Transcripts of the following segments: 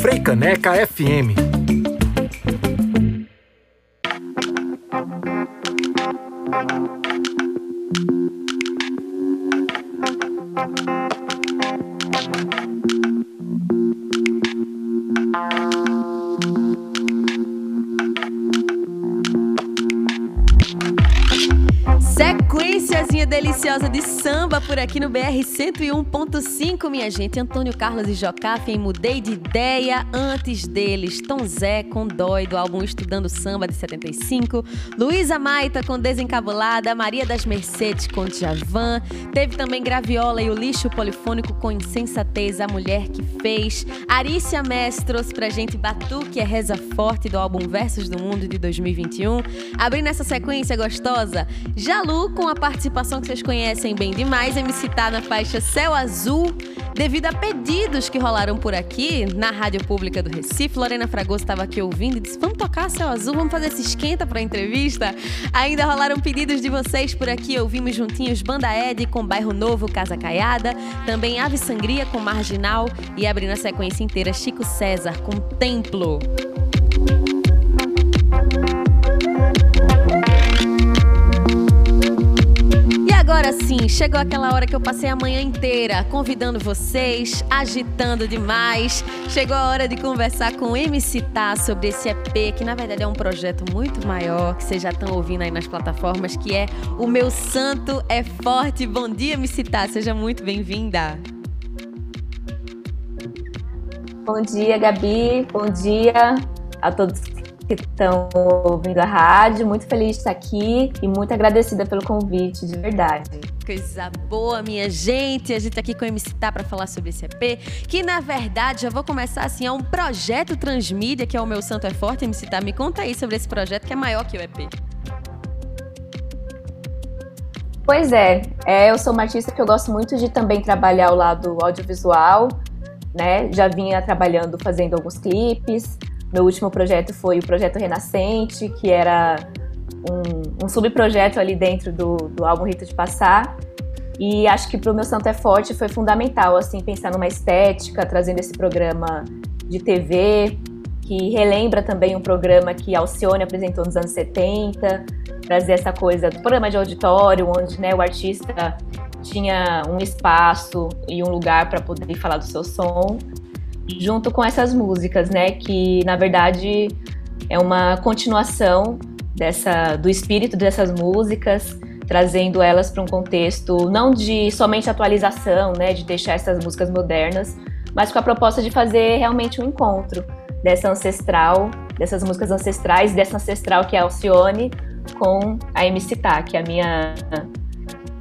Freicaneca FM deliciosa de samba por aqui no BR 101.5, minha gente. Antônio Carlos e Jocafe em Mudei de Ideia antes deles. Tom Zé com Dói do álbum Estudando Samba de 75. Luísa Maita com Desencabulada. Maria das Mercedes com Djavan. Teve também Graviola e o Lixo Polifônico com Insensatez, A Mulher que Fez. Arícia Mestre trouxe pra gente Batuque é Reza Forte do álbum Versos do Mundo de 2021. Abrindo essa sequência gostosa, Jalu com a participação que vocês conhecem bem demais, MC Tá na faixa Céu Azul, devido a pedidos que rolaram por aqui na Rádio Pública do Recife. Lorena Fragoso estava aqui ouvindo e disse: Vamos tocar Céu Azul, vamos fazer esse esquenta para a entrevista. Ainda rolaram pedidos de vocês por aqui, ouvimos juntinhos Banda Ed com Bairro Novo, Casa Caiada, também Ave Sangria com Marginal e abrindo a sequência inteira Chico César com Templo. Agora sim, chegou aquela hora que eu passei a manhã inteira convidando vocês, agitando demais. Chegou a hora de conversar com o MC Tá sobre esse EP, que na verdade é um projeto muito maior, que vocês já estão ouvindo aí nas plataformas, que é O Meu Santo é Forte. Bom dia, MC Tá, seja muito bem-vinda. Bom dia, Gabi. Bom dia a todos estão ouvindo a rádio. Muito feliz de estar aqui e muito agradecida pelo convite, de verdade. Coisa boa, minha gente. A gente tá aqui com o MC Tá para falar sobre esse EP, que na verdade já vou começar assim, é um projeto transmídia, que é o meu Santo é Forte. MC Tá, me conta aí sobre esse projeto que é maior que o EP. Pois é, é, eu sou uma artista que eu gosto muito de também trabalhar o lado audiovisual, né? Já vinha trabalhando, fazendo alguns clipes, meu último projeto foi o Projeto Renascente, que era um, um subprojeto ali dentro do, do álbum Rita de Passar. E acho que para o meu Santo é Forte foi fundamental, assim, pensar numa estética, trazendo esse programa de TV, que relembra também um programa que Alcione apresentou nos anos 70, trazer essa coisa do programa de auditório, onde né, o artista tinha um espaço e um lugar para poder falar do seu som junto com essas músicas, né? Que na verdade é uma continuação dessa do espírito dessas músicas, trazendo elas para um contexto não de somente atualização, né? De deixar essas músicas modernas, mas com a proposta de fazer realmente um encontro dessa ancestral, dessas músicas ancestrais, dessa ancestral que é Alcione com a MC Tá, que é a minha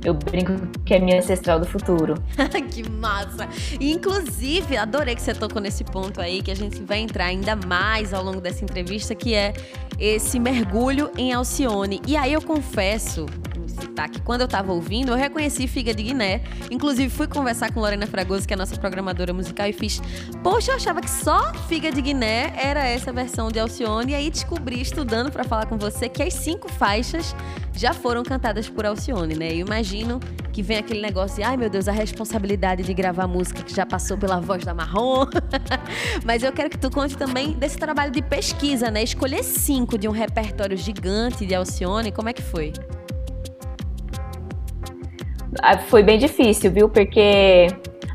eu brinco que é minha ancestral do futuro. que massa! inclusive, adorei que você tocou nesse ponto aí, que a gente vai entrar ainda mais ao longo dessa entrevista, que é esse mergulho em Alcione. E aí eu confesso, citar que quando eu tava ouvindo, eu reconheci Figa de Guiné. Inclusive, fui conversar com Lorena Fragoso, que é a nossa programadora musical, e fiz, poxa, eu achava que só Figa de Guiné era essa versão de Alcione. E aí descobri, estudando para falar com você, que as cinco faixas já foram cantadas por Alcione, né? Imagino que vem aquele negócio de, ai meu Deus, a responsabilidade de gravar música que já passou pela voz da Marrom. Mas eu quero que tu conte também desse trabalho de pesquisa, né? Escolher cinco de um repertório gigante de Alcione, como é que foi? Ah, foi bem difícil, viu? Porque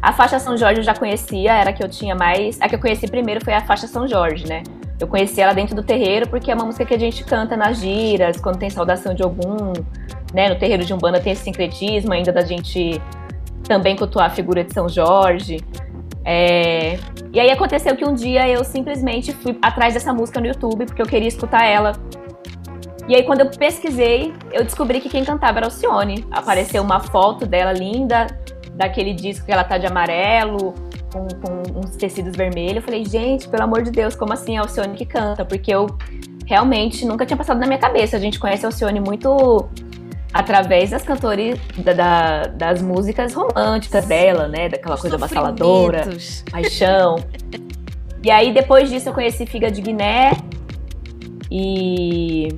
a faixa São Jorge eu já conhecia, era a que eu tinha mais. A que eu conheci primeiro foi a faixa São Jorge, né? Eu conheci ela dentro do terreiro porque é uma música que a gente canta nas giras, quando tem saudação de algum, né? No terreiro de Umbanda tem esse sincretismo ainda da gente também cultuar a figura de São Jorge. É... E aí aconteceu que um dia eu simplesmente fui atrás dessa música no YouTube porque eu queria escutar ela e aí, quando eu pesquisei, eu descobri que quem cantava era Alcione. Apareceu uma foto dela linda, daquele disco que ela tá de amarelo, com, com uns tecidos vermelhos. Eu falei, gente, pelo amor de Deus, como assim é Alcione que canta? Porque eu realmente nunca tinha passado na minha cabeça. A gente conhece a Alcione muito através das cantores da, da, das músicas românticas dela, né? Daquela coisa avassaladora, paixão. e aí, depois disso, eu conheci Figa de Guiné e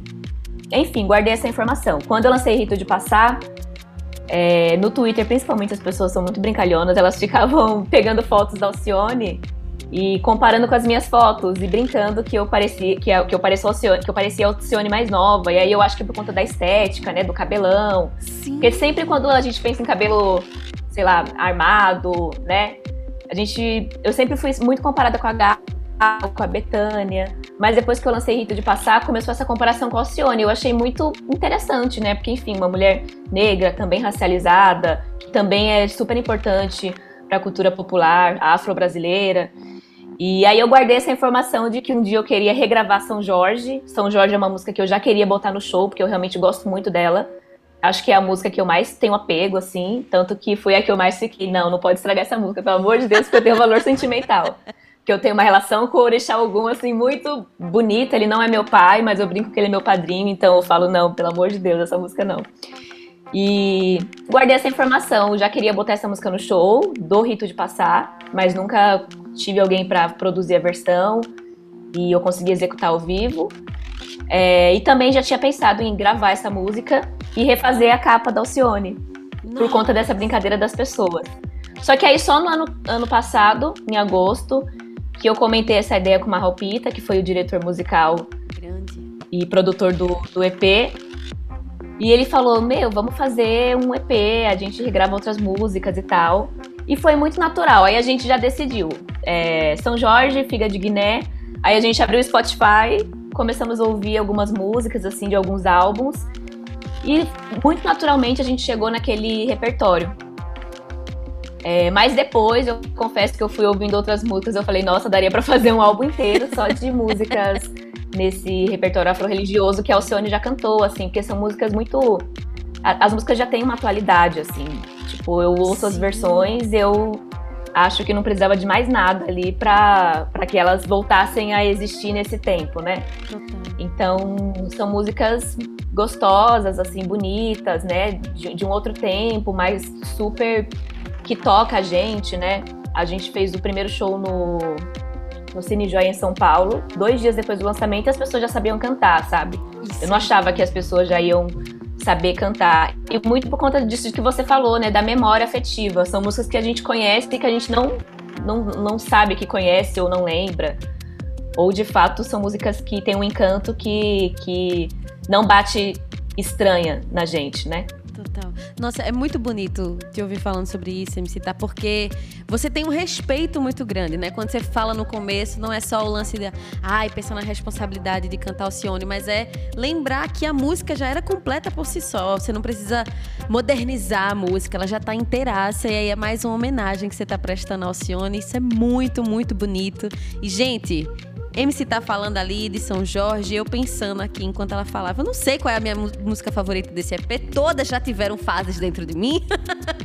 enfim, guardei essa informação. Quando eu lancei Rito de Passar, É, no Twitter, principalmente, as pessoas são muito brincalhonas, elas ficavam pegando fotos da Alcione e comparando com as minhas fotos e brincando que eu parecia que, eu, que eu parecia Alcione, que eu parecia Alcione mais nova. E aí eu acho que é por conta da estética, né, do cabelão. Sim. Porque sempre quando a gente pensa em cabelo, sei lá, armado, né, a gente eu sempre fui muito comparada com a Gaga, com a Betânia, mas depois que eu lancei Rito de Passar, começou essa comparação com a Alcione. Eu achei muito interessante, né? Porque enfim, uma mulher negra, também racializada, que também é super importante para a cultura popular afro-brasileira. E aí eu guardei essa informação de que um dia eu queria regravar São Jorge. São Jorge é uma música que eu já queria botar no show, porque eu realmente gosto muito dela. Acho que é a música que eu mais tenho apego, assim. Tanto que foi a que eu mais fiquei. Não, não pode estragar essa música, pelo amor de Deus, porque eu tenho um valor sentimental. Que eu tenho uma relação com o Orixá Ogum, assim, muito bonita. Ele não é meu pai, mas eu brinco que ele é meu padrinho. Então eu falo, não, pelo amor de Deus, essa música não. E guardei essa informação. Já queria botar essa música no show, do Rito de Passar, mas nunca tive alguém para produzir a versão e eu consegui executar ao vivo. É, e também já tinha pensado em gravar essa música e refazer a capa da Alcione, Nossa. por conta dessa brincadeira das pessoas. Só que aí só no ano, ano passado, em agosto, que eu comentei essa ideia com o Marralpita, que foi o diretor musical Grande. e produtor do, do EP, e ele falou: Meu, vamos fazer um EP, a gente regrava outras músicas e tal. E foi muito natural. Aí a gente já decidiu. É, São Jorge, Figa de Guiné. Aí a gente abriu o Spotify, começamos a ouvir algumas músicas, assim, de alguns álbuns. E muito naturalmente a gente chegou naquele repertório. É, mas depois, eu confesso que eu fui ouvindo outras músicas, eu falei, nossa, daria para fazer um álbum inteiro só de músicas nesse repertório afro-religioso que a Alcione já cantou, assim, porque são músicas muito. As músicas já têm uma atualidade, assim. Tipo, eu ouço Sim. as versões, eu acho que não precisava de mais nada ali para que elas voltassem a existir nesse tempo, né? Então, são músicas gostosas, assim, bonitas, né? De, de um outro tempo, mas super que toca a gente, né? A gente fez o primeiro show no no Cine Joia em São Paulo, dois dias depois do lançamento, as pessoas já sabiam cantar, sabe? Isso. Eu não achava que as pessoas já iam saber cantar. E muito por conta disso que você falou, né? Da memória afetiva. São músicas que a gente conhece e que a gente não, não, não sabe que conhece ou não lembra. Ou de fato são músicas que têm um encanto que, que não bate estranha na gente, né? Total. Nossa, é muito bonito te ouvir falando sobre isso, MC, tá? Porque você tem um respeito muito grande, né? Quando você fala no começo, não é só o lance de, ai, pensar na responsabilidade de cantar o Cione, mas é lembrar que a música já era completa por si só. Você não precisa modernizar a música, ela já tá inteiraça. E aí é mais uma homenagem que você tá prestando ao Cione. Isso é muito, muito bonito. E, gente, MC tá falando ali de São Jorge, eu pensando aqui enquanto ela falava. Eu não sei qual é a minha música favorita desse EP, todas já tiveram fases dentro de mim.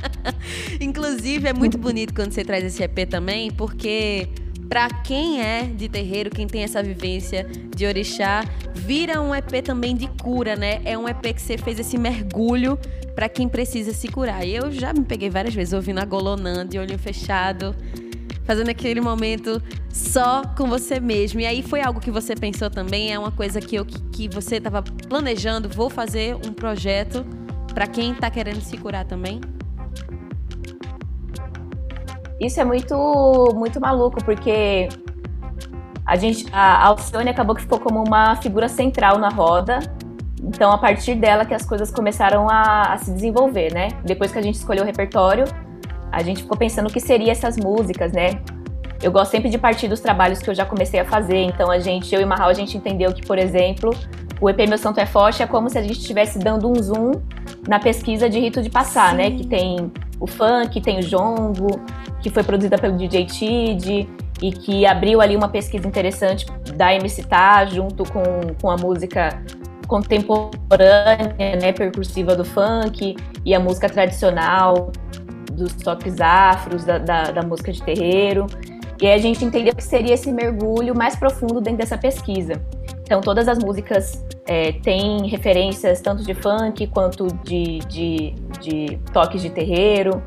Inclusive, é muito bonito quando você traz esse EP também, porque para quem é de terreiro, quem tem essa vivência de orixá, vira um EP também de cura, né? É um EP que você fez esse mergulho para quem precisa se curar. E eu já me peguei várias vezes ouvindo a Golonã de olho fechado fazendo aquele momento só com você mesmo. E aí foi algo que você pensou também? É uma coisa que, eu, que você estava planejando? Vou fazer um projeto para quem está querendo se curar também? Isso é muito, muito maluco, porque a gente, a Alcione acabou que ficou como uma figura central na roda. Então, a partir dela que as coisas começaram a, a se desenvolver, né? Depois que a gente escolheu o repertório, a gente ficou pensando o que seriam essas músicas, né? Eu gosto sempre de partir dos trabalhos que eu já comecei a fazer. Então a gente, eu e Marral, a gente entendeu que, por exemplo, o EP Meu Santo é Forte é como se a gente estivesse dando um zoom na pesquisa de Rito de Passar, né? Sim. né? Que tem o funk, tem o jongo, que foi produzida pelo DJ Tid e que abriu ali uma pesquisa interessante da MC Tá junto com, com a música contemporânea, né, percursiva do funk e a música tradicional dos toques afros, da, da, da música de terreiro. E aí a gente entendeu que seria esse mergulho mais profundo dentro dessa pesquisa. Então, todas as músicas é, têm referências tanto de funk quanto de, de, de toques de terreiro.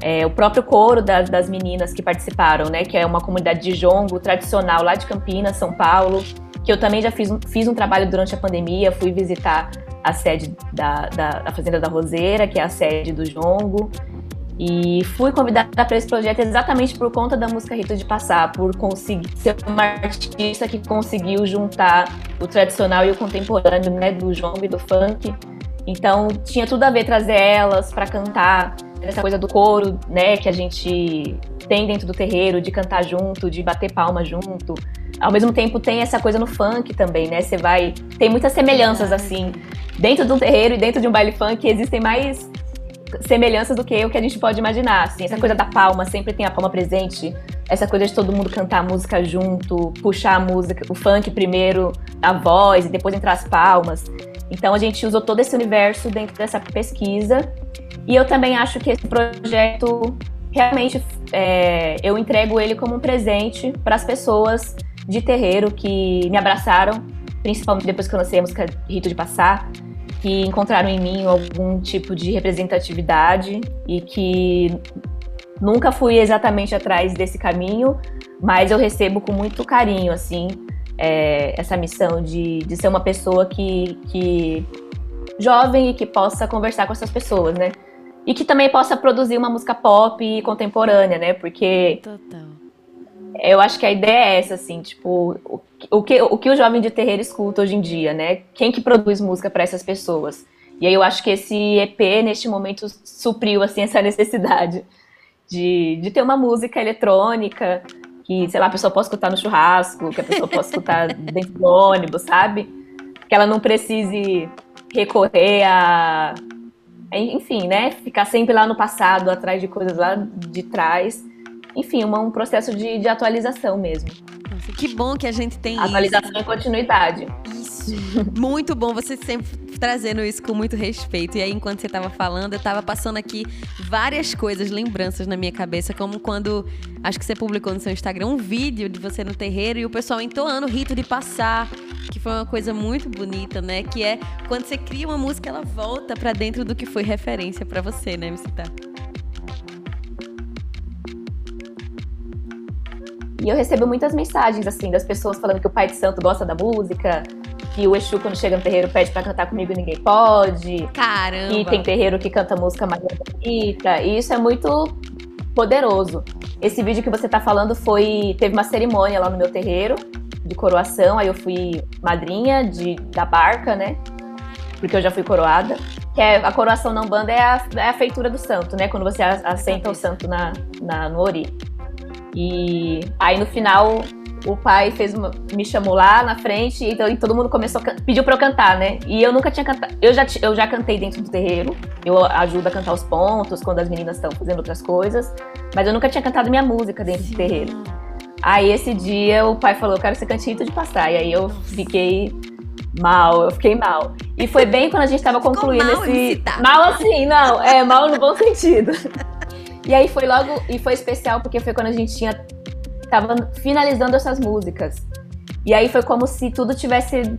É, o próprio coro das, das, meninas que participaram, né, que é uma comunidade de jongo tradicional lá de Campinas, São Paulo, que eu também já fiz um, fiz um trabalho durante a pandemia, fui visitar a sede da, da, da Fazenda da Roseira, que é a sede do Jongo. E fui convidada para esse projeto exatamente por conta da música Rito de Passar, por conseguir ser uma artista que conseguiu juntar o tradicional e o contemporâneo, né, do jongo e do funk. Então tinha tudo a ver trazer elas para cantar essa coisa do coro, né, que a gente tem dentro do terreiro, de cantar junto, de bater palma junto. Ao mesmo tempo tem essa coisa no funk também, né? Você vai tem muitas semelhanças assim dentro de um terreiro e dentro de um baile funk existem mais semelhanças do que o que a gente pode imaginar. Assim, essa coisa da palma, sempre tem a palma presente. Essa coisa de todo mundo cantar a música junto, puxar a música, o funk primeiro, a voz e depois entrar as palmas. Então a gente usou todo esse universo dentro dessa pesquisa. E eu também acho que esse projeto realmente é, eu entrego ele como um presente para as pessoas de terreiro que me abraçaram, principalmente depois que eu lancei a música Rito de Passar que encontraram em mim algum tipo de representatividade e que nunca fui exatamente atrás desse caminho, mas eu recebo com muito carinho, assim, é, essa missão de, de ser uma pessoa que, que jovem e que possa conversar com essas pessoas, né? E que também possa produzir uma música pop contemporânea, né? Porque Total. Eu acho que a ideia é essa, assim, tipo, o que, o que o jovem de terreiro escuta hoje em dia, né? Quem que produz música para essas pessoas? E aí eu acho que esse EP, neste momento, supriu, assim, essa necessidade de, de ter uma música eletrônica que, sei lá, a pessoa possa escutar no churrasco, que a pessoa possa escutar dentro do ônibus, sabe? Que ela não precise recorrer a... Enfim, né? Ficar sempre lá no passado, atrás de coisas lá de trás. Enfim, uma, um processo de, de atualização mesmo. Nossa, que bom que a gente tem Atualização isso. e continuidade. Isso. Muito bom você sempre trazendo isso com muito respeito. E aí, enquanto você estava falando, eu estava passando aqui várias coisas, lembranças na minha cabeça, como quando acho que você publicou no seu Instagram um vídeo de você no terreiro e o pessoal entoando o rito de passar, que foi uma coisa muito bonita, né? Que é quando você cria uma música, ela volta para dentro do que foi referência para você, né, me E eu recebo muitas mensagens, assim, das pessoas falando que o Pai de Santo gosta da música, que o Exu, quando chega no terreiro, pede pra cantar comigo e ninguém pode. Caramba! E tem terreiro que canta música mais bonita. E isso é muito poderoso. Esse vídeo que você tá falando foi. Teve uma cerimônia lá no meu terreiro de coroação. Aí eu fui madrinha de, da barca, né? Porque eu já fui coroada. Que é, a coroação na Umbanda é a, é a feitura do santo, né? Quando você assenta o santo na, na, no ori. E aí no final o pai fez uma, me chamou lá na frente então, e todo mundo começou a, pediu para eu cantar, né? E eu nunca tinha cantado. Eu já, eu já cantei dentro do terreiro. Eu ajudo a cantar os pontos quando as meninas estão fazendo outras coisas, mas eu nunca tinha cantado minha música dentro do terreiro. Aí esse dia o pai falou: "Eu quero ser cantinho de passar". E aí eu fiquei mal, eu fiquei mal. E foi bem quando a gente tava concluindo mal esse mal assim, não, é mal no bom sentido. E aí foi logo, e foi especial porque foi quando a gente tinha tava finalizando essas músicas. E aí foi como se tudo tivesse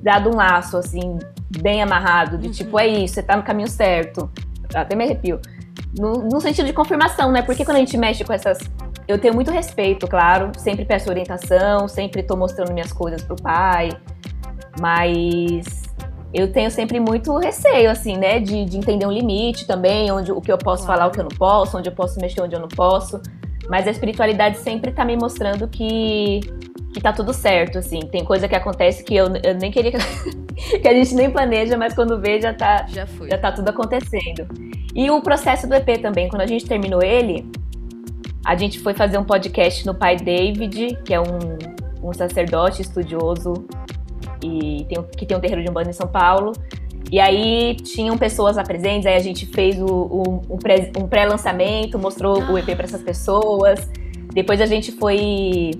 dado um laço assim, bem amarrado, de tipo, é isso, você tá no caminho certo. Até me arrepio. No, no sentido de confirmação, né? Porque quando a gente mexe com essas eu tenho muito respeito, claro. Sempre peço orientação, sempre tô mostrando minhas coisas pro pai. Mas eu tenho sempre muito receio, assim, né? De, de entender um limite também, onde o que eu posso falar, o que eu não posso, onde eu posso mexer, onde eu não posso. Mas a espiritualidade sempre tá me mostrando que, que tá tudo certo, assim. Tem coisa que acontece que eu, eu nem queria que a gente nem planeja, mas quando vê já tá, já, foi. já tá tudo acontecendo. E o processo do EP também, quando a gente terminou ele, a gente foi fazer um podcast no pai David, que é um, um sacerdote estudioso e tem, que tem um terreiro de Umbanda em São Paulo. E aí tinham pessoas lá presentes, aí a gente fez o, o, um pré-lançamento, mostrou o EP para essas pessoas. Depois a gente foi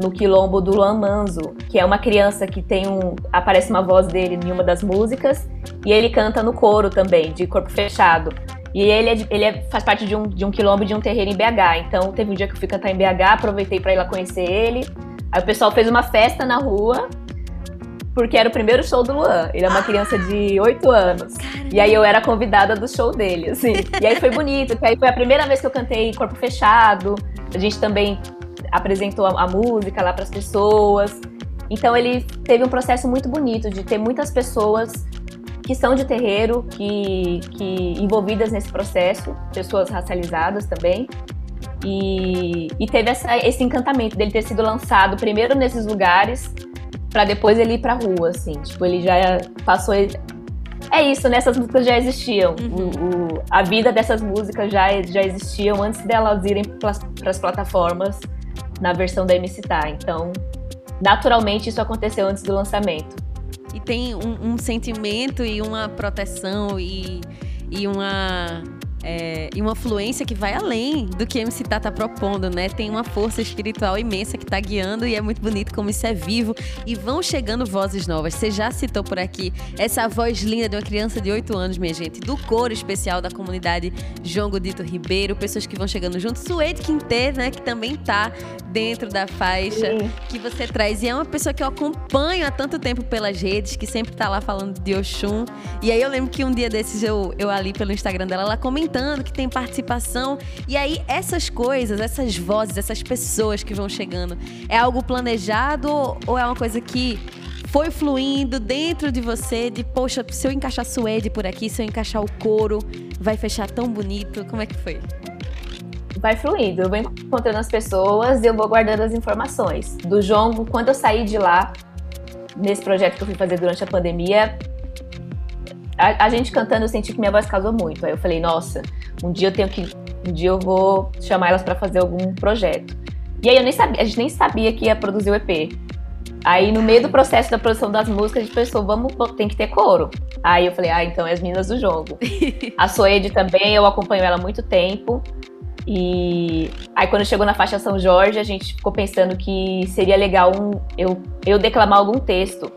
no quilombo do Luan Manzo, que é uma criança que tem um. aparece uma voz dele em uma das músicas, e ele canta no coro também, de corpo fechado. E ele, é, ele é, faz parte de um, de um quilombo de um terreiro em BH. Então teve um dia que eu fui cantar em BH, aproveitei para ir lá conhecer ele. Aí o pessoal fez uma festa na rua porque era o primeiro show do Luan. Ele é uma criança de 8 anos. Caramba. E aí eu era convidada do show dele, assim. E aí foi bonito, que aí foi a primeira vez que eu cantei corpo fechado. A gente também apresentou a, a música lá para as pessoas. Então ele teve um processo muito bonito de ter muitas pessoas que são de terreiro, que, que envolvidas nesse processo, pessoas racializadas também. E, e teve essa, esse encantamento dele ter sido lançado primeiro nesses lugares, para depois ele ir pra rua, assim. Tipo, ele já passou. É isso, né? Essas músicas já existiam. Uhum. O, o, a vida dessas músicas já, já existiam antes delas irem para as plataformas na versão da MC Tá. Então, naturalmente, isso aconteceu antes do lançamento. E tem um, um sentimento e uma proteção e, e uma é, e uma fluência que vai além do que MC Tá tá propondo, né? Tem uma força espiritual imensa que tá guiando e é muito bonito como isso é vivo. E vão chegando vozes novas. Você já citou por aqui essa voz linda de uma criança de 8 anos, minha gente, do coro especial da comunidade João Godito Ribeiro, pessoas que vão chegando junto. Suede Quintet, né? Que também tá dentro da faixa Sim. que você traz. E é uma pessoa que eu acompanho há tanto tempo pelas redes, que sempre tá lá falando de Oxum. E aí eu lembro que um dia desses eu, eu ali pelo Instagram dela, ela comentou comentando que tem participação. E aí, essas coisas, essas vozes, essas pessoas que vão chegando, é algo planejado ou é uma coisa que foi fluindo dentro de você de, poxa, se eu encaixar suede por aqui, se eu encaixar o couro, vai fechar tão bonito? Como é que foi? Vai fluindo. Eu vou encontrando as pessoas e eu vou guardando as informações. Do jongo, quando eu saí de lá, nesse projeto que eu fui fazer durante a pandemia, a, a, gente cantando, eu senti que minha voz casou muito. Aí eu falei, nossa, um dia eu tenho que. Um dia eu vou chamar elas para fazer algum projeto. E aí eu nem sabia, a gente nem sabia que ia produzir o EP. Aí no meio do processo da produção das músicas, a gente pensou, vamos, tem que ter coro. Aí eu falei, ah, então é as meninas do jogo. a Soede também, eu acompanho ela há muito tempo. E aí quando chegou na faixa São Jorge, a gente ficou pensando que seria legal um, eu, eu declamar algum texto.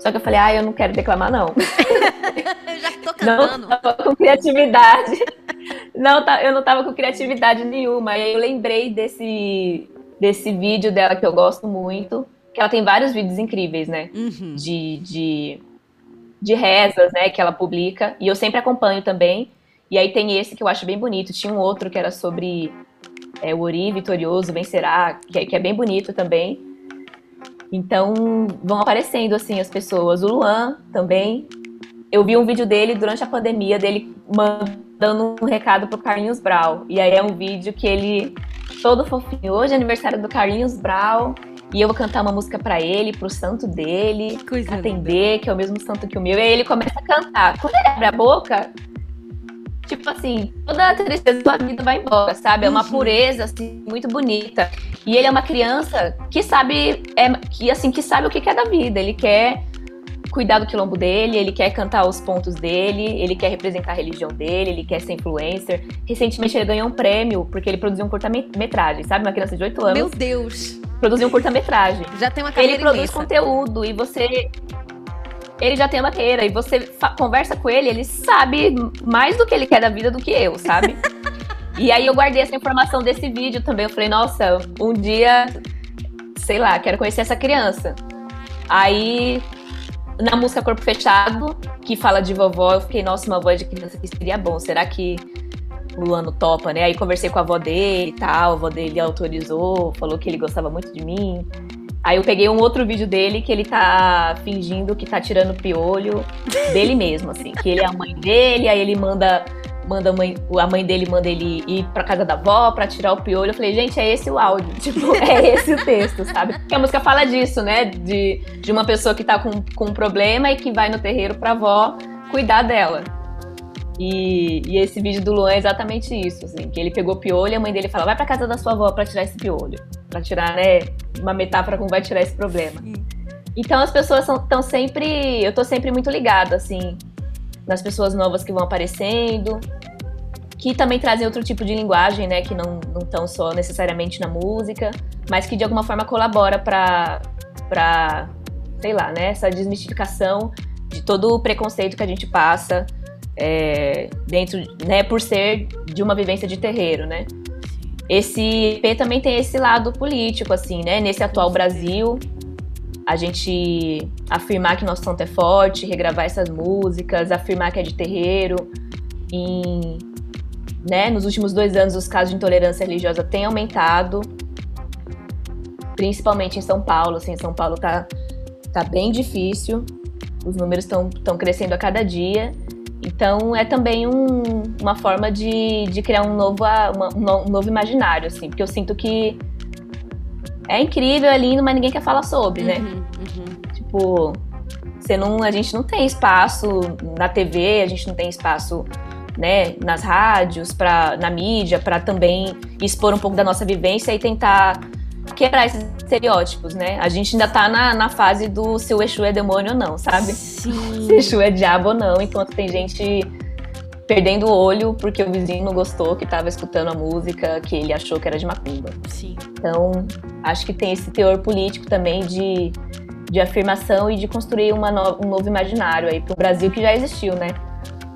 Só que eu falei, ah, eu não quero declamar, não. eu já tô cantando. Não tava com criatividade. não, eu não tava com criatividade nenhuma. E aí eu lembrei desse, desse vídeo dela que eu gosto muito. Que ela tem vários vídeos incríveis, né? Uhum. De, de, de rezas, né? Que ela publica. E eu sempre acompanho também. E aí tem esse que eu acho bem bonito. Tinha um outro que era sobre é, o Ori vitorioso vencerá, que é, que é bem bonito também. Então, vão aparecendo assim as pessoas. O Luan também. Eu vi um vídeo dele durante a pandemia, dele mandando um recado pro Carlinhos Brau. E aí é um vídeo que ele, todo fofinho, hoje é aniversário do Carlinhos Brau. E eu vou cantar uma música para ele, pro santo dele, que atender, que é o mesmo santo que o meu. E aí ele começa a cantar. Quando ele abre a boca, tipo assim, toda a tristeza da sua vida vai embora, sabe? É uma uhum. pureza, assim, muito bonita. E ele é uma criança que sabe, é, que, assim, que sabe o que quer da vida. Ele quer cuidar do quilombo dele, ele quer cantar os pontos dele, ele quer representar a religião dele, ele quer ser influencer. Recentemente ele ganhou um prêmio porque ele produziu um curta-metragem, sabe? Uma criança de 8 anos. Meu Deus! Produziu um curta-metragem. Já tem uma carreira Ele produz imensa. conteúdo e você ele já tem uma carreira e você conversa com ele, ele sabe mais do que ele quer da vida do que eu, sabe? e aí eu guardei essa informação desse vídeo também. Eu falei, nossa, um dia, sei lá, quero conhecer essa criança. Aí, na música Corpo Fechado, que fala de vovó, eu fiquei, nossa, uma voz de criança que seria bom. Será que Luano topa, né? Aí conversei com a avó dele e tal, a avó dele autorizou, falou que ele gostava muito de mim. Aí eu peguei um outro vídeo dele que ele tá fingindo que tá tirando piolho dele mesmo, assim. Que ele é a mãe dele, aí ele manda, manda a, mãe, a mãe dele manda ele ir pra casa da avó pra tirar o piolho. Eu falei, gente, é esse o áudio. Tipo, é esse o texto, sabe? Porque a música fala disso, né? De, de uma pessoa que tá com, com um problema e que vai no terreiro pra avó cuidar dela. E, e, esse vídeo do Luan é exatamente isso, assim, que ele pegou piolho e a mãe dele fala, vai pra casa da sua avó pra tirar esse piolho. Pra tirar, né, uma metáfora como vai tirar esse problema. Então as pessoas estão sempre, eu tô sempre muito ligada, assim, nas pessoas novas que vão aparecendo, que também trazem outro tipo de linguagem, né, que não estão só necessariamente na música, mas que de alguma forma colabora pra, pra sei lá, né, essa desmistificação de todo o preconceito que a gente passa, é, dentro, né, por ser de uma vivência de terreiro, né? Esse EP também tem esse lado político, assim, né? Nesse atual Brasil, a gente afirmar que nosso santo é forte, regravar essas músicas, afirmar que é de terreiro. Em, né, nos últimos dois anos, os casos de intolerância religiosa têm aumentado, principalmente em São Paulo. Assim, São Paulo tá, tá bem difícil. Os números estão crescendo a cada dia. Então é também um, uma forma de, de criar um novo, uma, um novo imaginário, assim, porque eu sinto que é incrível, é lindo, mas ninguém quer falar sobre, né? Uhum, uhum. Tipo, você não, a gente não tem espaço na TV, a gente não tem espaço né, nas rádios, pra, na mídia, para também expor um pouco da nossa vivência e tentar quebrar esses estereótipos, né? A gente ainda tá na, na fase do se o Exu é demônio ou não, sabe? Sim. Se o Exu é diabo ou não, enquanto tem gente perdendo o olho porque o vizinho não gostou que estava escutando a música que ele achou que era de macumba. Sim. Então, acho que tem esse teor político também de, de afirmação e de construir uma no, um novo imaginário aí para o Brasil que já existiu, né?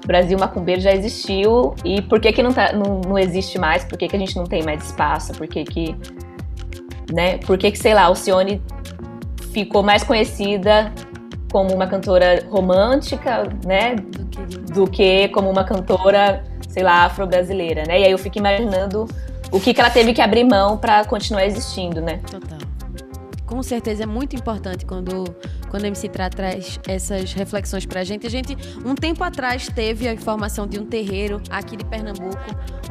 O Brasil macumbeiro já existiu e por que que não, tá, não, não existe mais? Por que, que a gente não tem mais espaço? Por que que né? Por que, que sei lá, Alcione ficou mais conhecida como uma cantora romântica, né? Do que, como uma cantora, sei lá, afro-brasileira, né? E aí eu fico imaginando o que, que ela teve que abrir mão para continuar existindo, né? Total com certeza é muito importante quando, quando a MC Tra traz essas reflexões pra gente. A gente, um tempo atrás, teve a informação de um terreiro aqui de Pernambuco,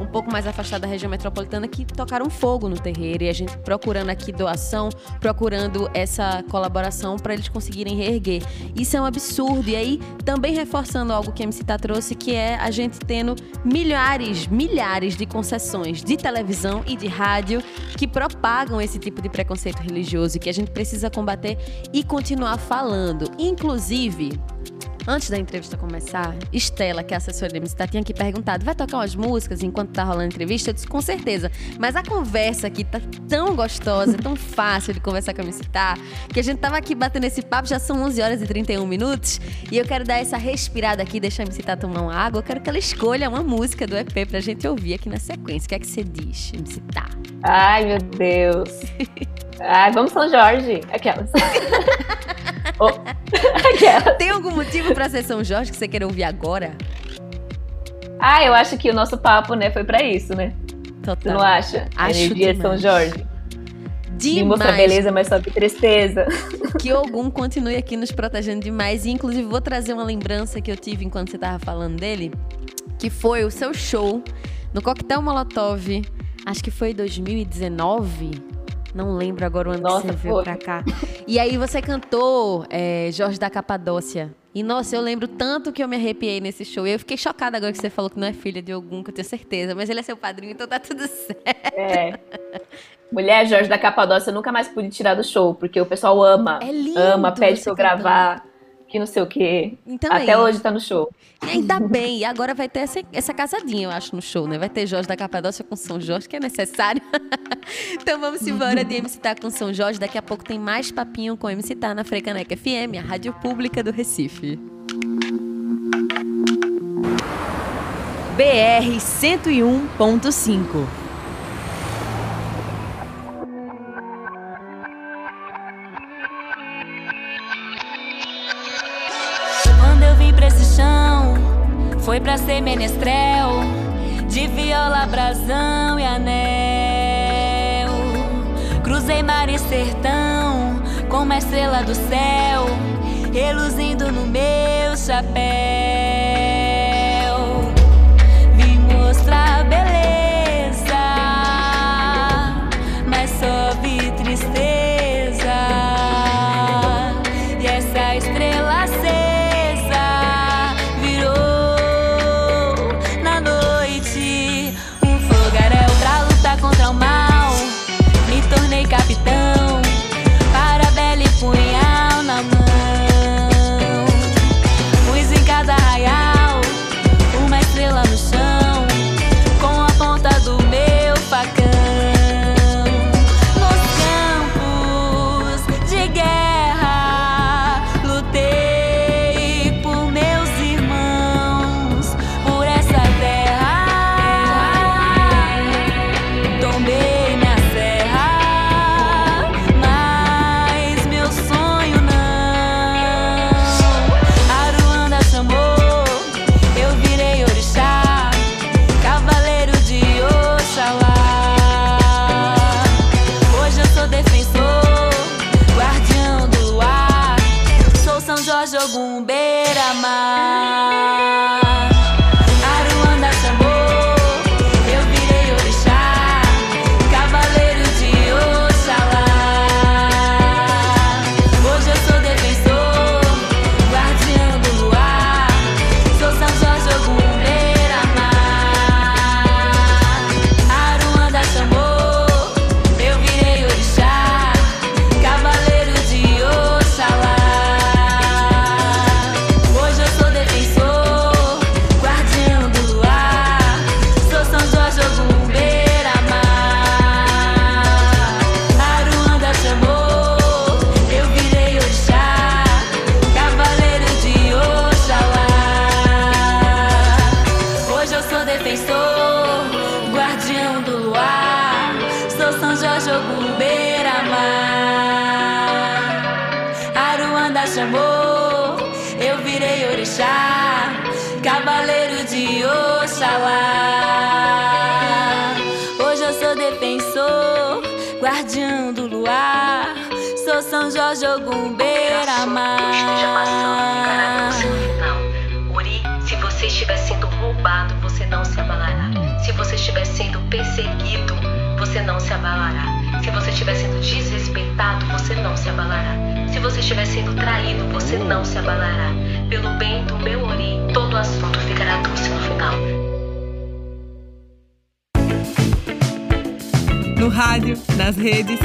um pouco mais afastado da região metropolitana, que tocaram fogo no terreiro. E a gente procurando aqui doação, procurando essa colaboração para eles conseguirem reerguer. Isso é um absurdo. E aí, também reforçando algo que a MC Tá trouxe, que é a gente tendo milhares, milhares de concessões de televisão e de rádio que propagam esse tipo de preconceito religioso que a gente precisa combater e continuar falando. Inclusive, Antes da entrevista começar, Estela, que é a assessora da MC, tinha aqui perguntado: vai tocar umas músicas enquanto tá rolando a entrevista? Eu disse: com certeza. Mas a conversa aqui tá tão gostosa, tão fácil de conversar com a MC, que a gente tava aqui batendo esse papo, já são 11 horas e 31 minutos. E eu quero dar essa respirada aqui, deixar a MC tomar uma água. Eu quero que ela escolha uma música do EP pra gente ouvir aqui na sequência. O que é que você diz, MC Ai, meu Deus. Ai, vamos São Jorge. Aquelas. oh. Aquelas. Tem algum motivo para ser São Jorge que você queira ouvir agora? Ah, eu acho que o nosso papo, né, foi para isso, né? Total. Você não acha? Acho Energia demais. São Jorge. Demais. Me mostra beleza, mas só que tristeza. Que algum continue aqui nos protegendo demais. E, inclusive, vou trazer uma lembrança que eu tive enquanto você tava falando dele, que foi o seu show no Coquetel Molotov, acho que foi 2019 não lembro agora o ano nossa, que você veio pra cá. E aí você cantou é, Jorge da Capadócia. E, nossa, eu lembro tanto que eu me arrepiei nesse show. E eu fiquei chocada agora que você falou que não é filha de algum, que eu tenho certeza. Mas ele é seu padrinho, então tá tudo certo. É. Mulher, Jorge da Capadócia, eu nunca mais pude tirar do show, porque o pessoal ama. É lindo. Ama, pede pra eu gravar que não sei o quê. Então, Até aí. hoje tá no show. E ainda bem, e agora vai ter essa, essa casadinha, eu acho, no show, né? Vai ter Jorge da Capadócia com São Jorge, que é necessário. então vamos embora de MC Tá com São Jorge. Daqui a pouco tem mais papinho com MC Tá na Frecaneca FM, a rádio pública do Recife. BR 101.5 Foi pra ser menestrel, de viola, brasão e anel. Cruzei mar e sertão, com uma estrela do céu, reluzindo no meu chapéu. jogo um beira-mar. Ogum Beira-Mar Ori, se você estiver sendo roubado, você não se abalará. Se você estiver sendo perseguido, você não se abalará. Se você estiver sendo desrespeitado, você não se abalará. Se você estiver sendo traído, você não se abalará. Pelo bem do meu Ori, todo assunto ficará doce no final. No rádio, nas redes,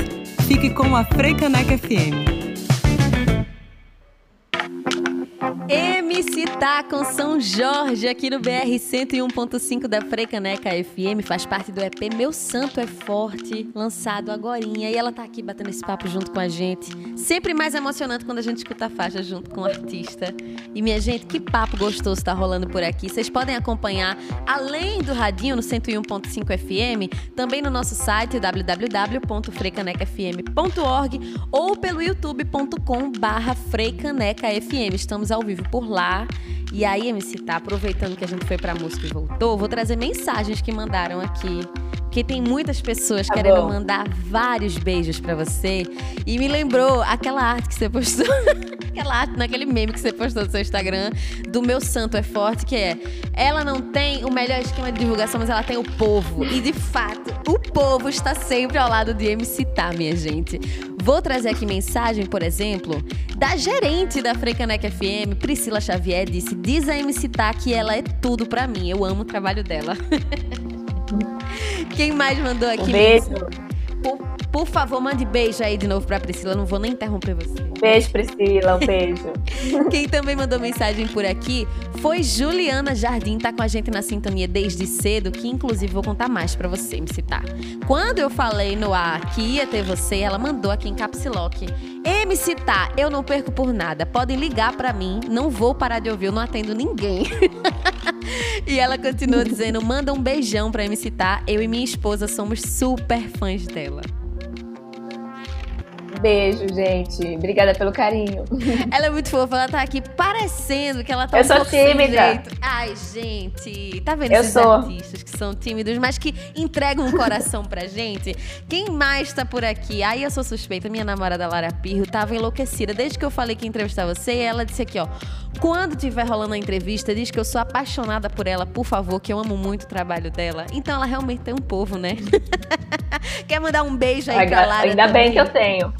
fique com a Freicaneca FM. MC Tá com São Jorge aqui no BR 101.5 da Frecaneca FM, faz parte do EP Meu Santo é Forte, lançado agorinha, e ela tá aqui batendo esse papo junto com a gente. Sempre mais emocionante quando a gente escuta a faixa junto com o artista. E minha gente, que papo gostoso tá rolando por aqui. Vocês podem acompanhar além do radinho no 101.5 FM, também no nosso site www.frecanecafm.org ou pelo youtube.com/freicanecafm. Estamos ao vivo por lá. E aí, MC, tá aproveitando que a gente foi pra música e voltou, vou trazer mensagens que mandaram aqui. Porque tem muitas pessoas Tá querendo bom. mandar vários beijos pra você. E me lembrou aquela arte que você postou. aquela arte naquele meme que você postou no seu Instagram do meu santo é forte, que é ela não tem o melhor esquema de divulgação, mas ela tem o povo. E de fato, o povo está sempre ao lado de MC Tá, minha gente. Vou trazer aqui mensagem, por exemplo, da gerente da Frecanec FM, Priscila Xavier, disse: Diz a MC Tá que ela é tudo pra mim. Eu amo o trabalho dela. Quem mais mandou aqui? Um beijo. Por, por favor, mande beijo aí de novo pra Priscila. Não vou nem interromper você. Beijo, Priscila. Um beijo. Quem também mandou mensagem por aqui foi Juliana Jardim, tá com a gente na sintonia desde cedo, que inclusive vou contar mais pra você me citar. Quando eu falei no ar que ia ter você, ela mandou aqui em Caps Lock. Ei, me citar, eu não perco por nada. Podem ligar pra mim, não vou parar de ouvir, eu não atendo ninguém. e ela continuou dizendo: manda um beijão pra me citar. Eu e minha esposa somos super fãs dela. Beijo, gente. Obrigada pelo carinho. Ela é muito fofa, ela tá aqui parecendo que ela tá Eu um sou tímida. Ai, gente, tá vendo Eu esses sou. artistas que são tímidos, mas que entregam um coração pra gente? Quem mais tá por aqui? Aí eu sou suspeita, minha namorada Lara Pirro tava enlouquecida. Desde que eu falei que ia entrevistar você, ela disse aqui, ó. Quando tiver rolando a entrevista, diz que eu sou apaixonada por ela, por favor, que eu amo muito o trabalho dela. Então ela realmente tem um povo, né? Quer mandar um beijo aí pra Lara ainda bem também? que eu tenho.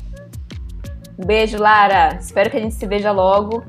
Um Beijo, Lara. Espero que a gente se veja logo.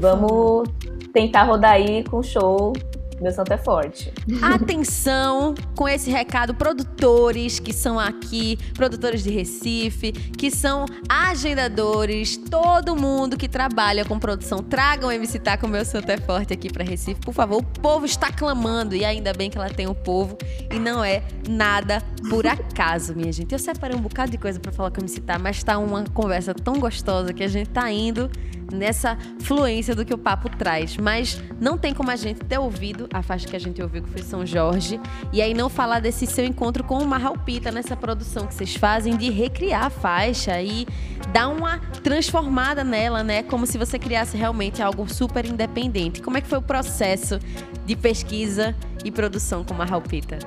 Vamos tentar rodar aí com o show. Meu santo é forte. Atenção com esse recado, produtores que são aqui, produtores de Recife, que são agendadores, todo mundo que trabalha com produção, tragam MC Tá com o meu Santo é Forte aqui pra Recife, por favor. O povo está clamando e ainda bem que ela tem o povo e não é nada por acaso, minha gente. Eu separei um bocado de coisa pra falar com o MC Tá, mas tá uma conversa tão gostosa que a gente tá indo nessa fluência do que o papo traz. Mas não tem como a gente ter ouvido a faixa que a gente ouviu, que foi São Jorge, e aí não falar desse seu encontro com o Marralpita nessa produção que vocês fazem de recriar a faixa e dar uma transformada nela, né? Como se você criasse realmente algo super independente. Como é que foi o processo de pesquisa e produção com o Marralpita?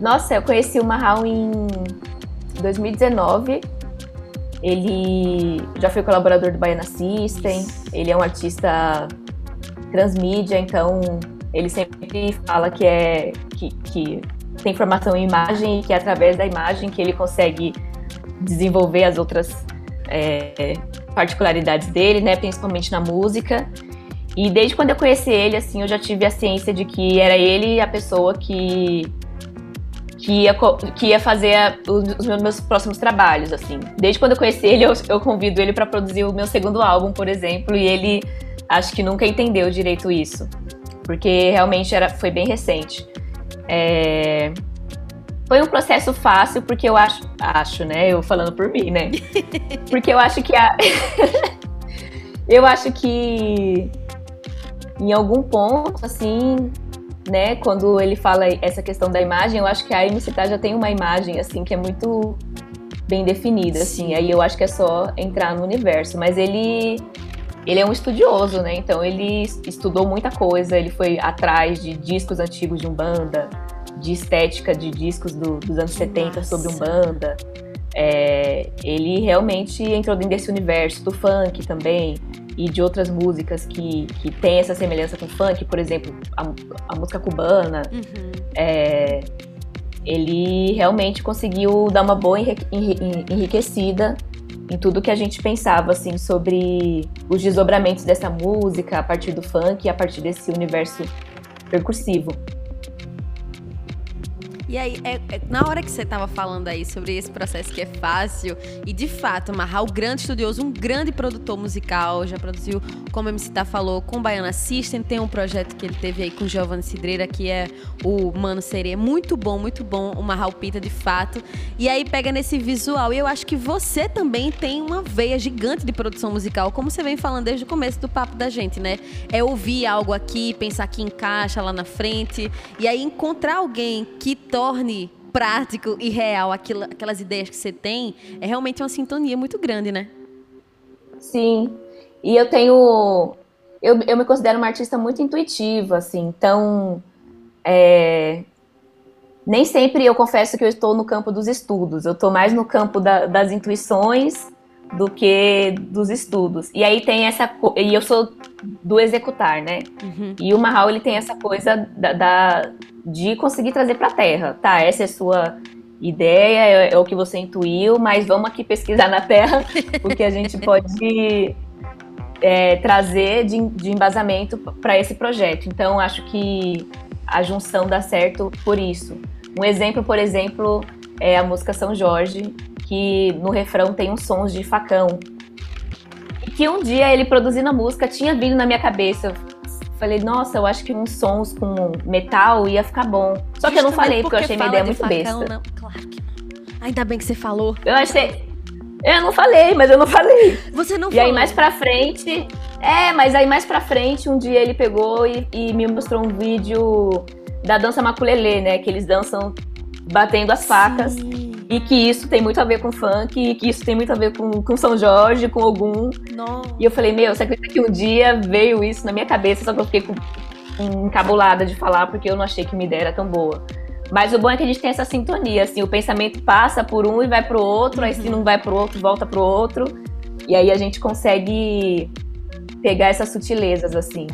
Nossa, eu conheci o Mahal em 2019. Ele já foi colaborador do Baiana System. Ele é um artista transmídia, então ele sempre fala que é que, que tem formação em imagem e que é através da imagem que ele consegue desenvolver as outras é, particularidades dele, né? Principalmente na música. E desde quando eu conheci ele, assim, eu já tive a ciência de que era ele a pessoa que que ia, que ia fazer a- os os meus próximos trabalhos, assim. Desde quando eu conheci ele, eu, eu convido ele para produzir o meu segundo álbum, por exemplo, e ele acho que nunca entendeu direito isso, porque realmente era, foi bem recente. É, Foi um processo fácil, porque eu acho, acho, né? Eu falando por mim, né? Porque eu acho que a... eu acho que em algum ponto, assim, né, quando ele fala essa questão da imagem, eu acho que a MC Tá já tem uma imagem, assim, que é muito bem definida, assim. Aí eu acho que é só entrar no universo. Mas ele ele é um estudioso, né? Então ele estudou muita coisa, ele foi atrás de discos antigos de Umbanda, de estética de discos do, dos anos Nossa. 70 sobre Umbanda. É, ele realmente entrou dentro desse universo do funk também e de outras músicas que, que tem essa semelhança com funk, por exemplo, a, a música cubana. Uhum. É, ele realmente conseguiu dar uma boa enriquecida em tudo que a gente pensava assim sobre os desdobramentos dessa música a partir do funk e a partir desse universo percursivo. E aí, é, é, na hora que você estava falando aí sobre esse processo que é fácil, e de fato, Marral, grande estudioso, um grande produtor musical, já produziu, como a MC Tá falou, com Baiana System, tem um projeto que ele teve aí com Giovanni Cidreira, que é o Mano Sereia. Muito bom, muito bom, o Marral Pita, de fato. E aí pega nesse visual, e eu acho que você também tem uma veia gigante de produção musical, como você vem falando desde o começo do papo da gente, né? É ouvir algo aqui, pensar que encaixa lá na frente, e aí encontrar alguém que toca torne prático e real aquilo, aquelas ideias que você tem, é realmente uma sintonia muito grande, né? Sim. E eu tenho. Eu, eu me considero uma artista muito intuitiva, assim, então. É, nem sempre eu confesso que eu estou no campo dos estudos, eu estou mais no campo da, das intuições do que dos estudos. E aí tem essa. E eu sou do executar, né? Uhum. E o Mahal, ele tem essa coisa da, da de conseguir trazer para a Terra. Tá, essa é a sua ideia, é, é, o que você intuiu, mas vamos aqui pesquisar na Terra o que a gente pode é, trazer de, de embasamento para esse projeto. Então, acho que a junção dá certo por isso. Um exemplo, por exemplo, é a música São Jorge, que no refrão tem uns sons de facão. Que um dia ele produzindo a música tinha vindo na minha cabeça. Falei, nossa, eu acho que uns sons com metal ia ficar bom. Só que eu não falei, porque eu achei minha ideia muito facão, besta. Não. Claro que não. Ainda bem que você falou. Eu achei. Eu não falei, mas eu não falei. Você não e falou. E aí mais pra frente. É, mas aí mais pra frente, um dia ele pegou e, e me mostrou um vídeo da dança maculelê, né? Que eles dançam batendo as facas. Sim. E que isso tem muito a ver com funk, e que isso tem muito a ver com, com São Jorge, com. Nossa. E eu falei, meu, você acredita que um dia veio isso na minha cabeça, só que eu fiquei com, encabulada de falar, porque eu não achei que minha ideia era tão boa. Mas o bom é que a gente tem essa sintonia, assim, o pensamento passa por um e vai pro outro, uhum. aí se uhum. não vai pro outro, volta pro outro. E aí a gente consegue pegar essas sutilezas, assim.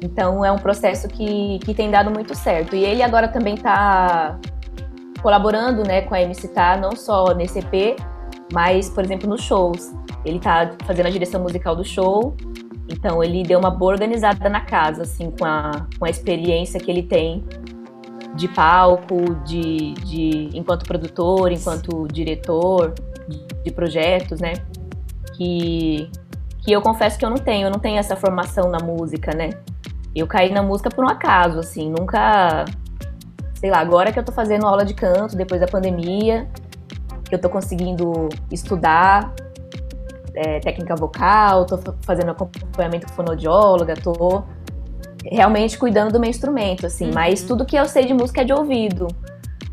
Então é um processo que, que tem dado muito certo. E ele agora também tá colaborando né, com a MC Tá, não só nesse EP, mas, por exemplo, nos shows. Ele tá fazendo a direção musical do show, então ele deu uma boa organizada na casa, assim, com a, com a experiência que ele tem de palco, de, de enquanto produtor, enquanto diretor de projetos, né? Que, que eu confesso que eu não tenho, eu não tenho essa formação na música, né? Eu caí na música por um acaso, assim, nunca sei lá, agora que eu tô fazendo aula de canto, depois da pandemia, que eu tô conseguindo estudar é, técnica vocal, tô fazendo acompanhamento com fonoaudióloga, tô realmente cuidando do meu instrumento, assim. Uhum. Mas tudo que eu sei de música é de ouvido,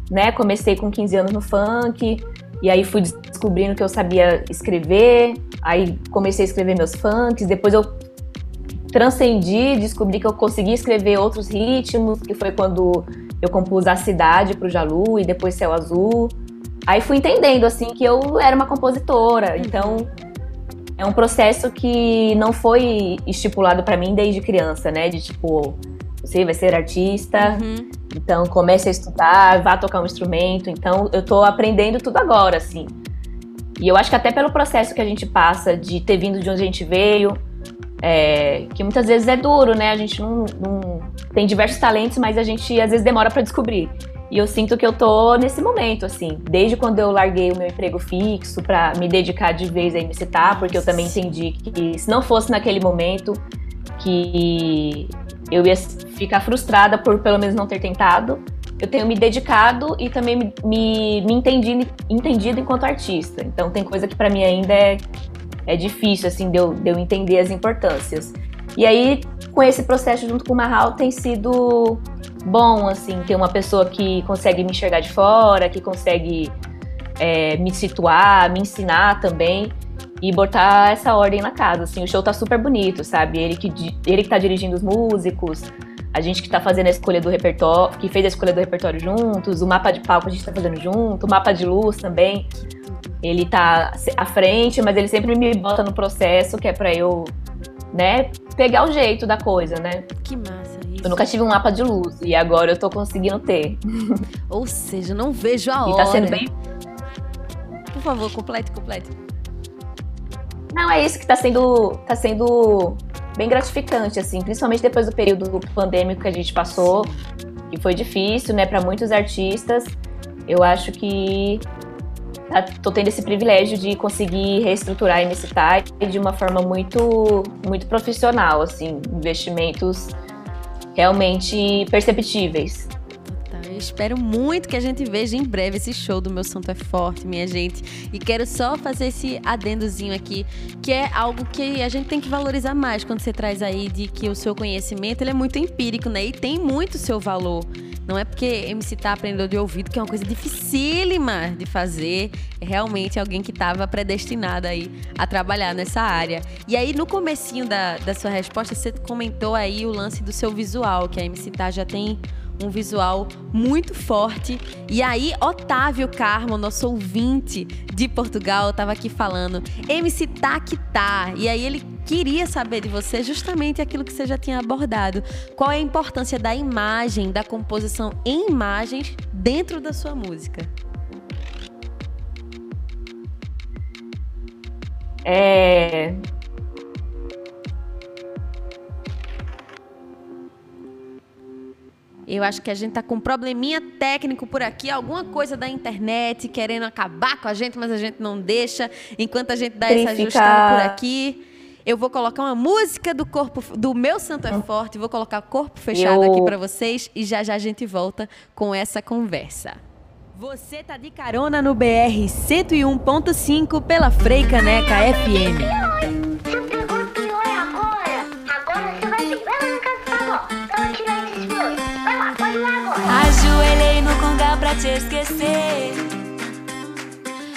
né? Comecei com 15 anos no funk, e aí fui descobrindo que eu sabia escrever, aí comecei a escrever meus funks, depois eu transcendi, descobri que eu conseguia escrever outros ritmos, que foi quando eu compus A Cidade pro Jalu e depois Céu Azul. Aí fui entendendo, assim, que eu era uma compositora. Uhum. Então, é um processo que não foi estipulado para mim desde criança, né? De tipo, você vai ser artista, uhum. então comece a estudar, vá tocar um instrumento. Então, eu tô aprendendo tudo agora, assim. E eu acho que até pelo processo que a gente passa de ter vindo de onde a gente veio, é, que muitas vezes é duro, né? A gente não, não tem diversos talentos, mas a gente às vezes demora para descobrir. E eu sinto que eu tô nesse momento, assim, desde quando eu larguei o meu emprego fixo para me dedicar de vez a me citar, porque eu também entendi que se não fosse naquele momento que eu ia ficar frustrada por pelo menos não ter tentado, eu tenho me dedicado e também me, me, me entendido, entendido enquanto artista. Então tem coisa que para mim ainda é é difícil, assim, de eu, de eu entender as importâncias. E aí, com esse processo junto com o Mahal, tem sido bom, assim, ter uma pessoa que consegue me enxergar de fora, que consegue é, me situar, me ensinar também e botar essa ordem na casa. Assim, o show tá super bonito, sabe? Ele que, ele que tá dirigindo os músicos, a gente que tá fazendo a escolha do repertório, que fez a escolha do repertório juntos, o mapa de palco a gente tá fazendo junto, o mapa de luz também. Ele tá à frente, mas ele sempre me bota no processo, que é para eu, né, pegar o jeito da coisa, né? Que massa isso. Eu nunca tive um mapa de luz e agora eu tô conseguindo ter. Ou seja, não vejo a hora. E tá sendo bem Por favor, complete, complete. Não, é isso que tá sendo, tá sendo bem gratificante, assim, principalmente depois do período pandêmico que a gente passou, que foi difícil, né, para muitos artistas. Eu acho que tá, tô tendo esse privilégio de conseguir reestruturar a MC de uma forma muito, muito profissional, assim, investimentos realmente perceptíveis espero muito que a gente veja em breve esse show do Meu Santo é Forte, minha gente. E quero só fazer esse adendozinho aqui, que é algo que a gente tem que valorizar mais quando você traz aí de que o seu conhecimento ele é muito empírico, né? E tem muito seu valor. Não é porque MC tá aprendendo de ouvido que é uma coisa dificílima de fazer. É realmente alguém que estava predestinado aí a trabalhar nessa área. E aí, no comecinho da, da sua resposta, você comentou aí o lance do seu visual, que a MC tá já tem um visual muito forte. E aí, Otávio Carmo, nosso ouvinte de Portugal, estava aqui falando, MC Tá que tá. E aí ele queria saber de você justamente aquilo que você já tinha abordado. Qual é a importância da imagem, da composição em imagens dentro da sua música? É, Eu acho que a gente tá com um probleminha técnico por aqui, alguma coisa da internet querendo acabar com a gente, mas a gente não deixa. Enquanto a gente dá essa ajustada por aqui, eu vou colocar uma música do corpo do meu Santo é Forte, vou colocar corpo fechado eu... aqui para vocês e já já a gente volta com essa conversa. Você tá de carona no BR 101.5 pela Frei Caneca FM. Esquecer.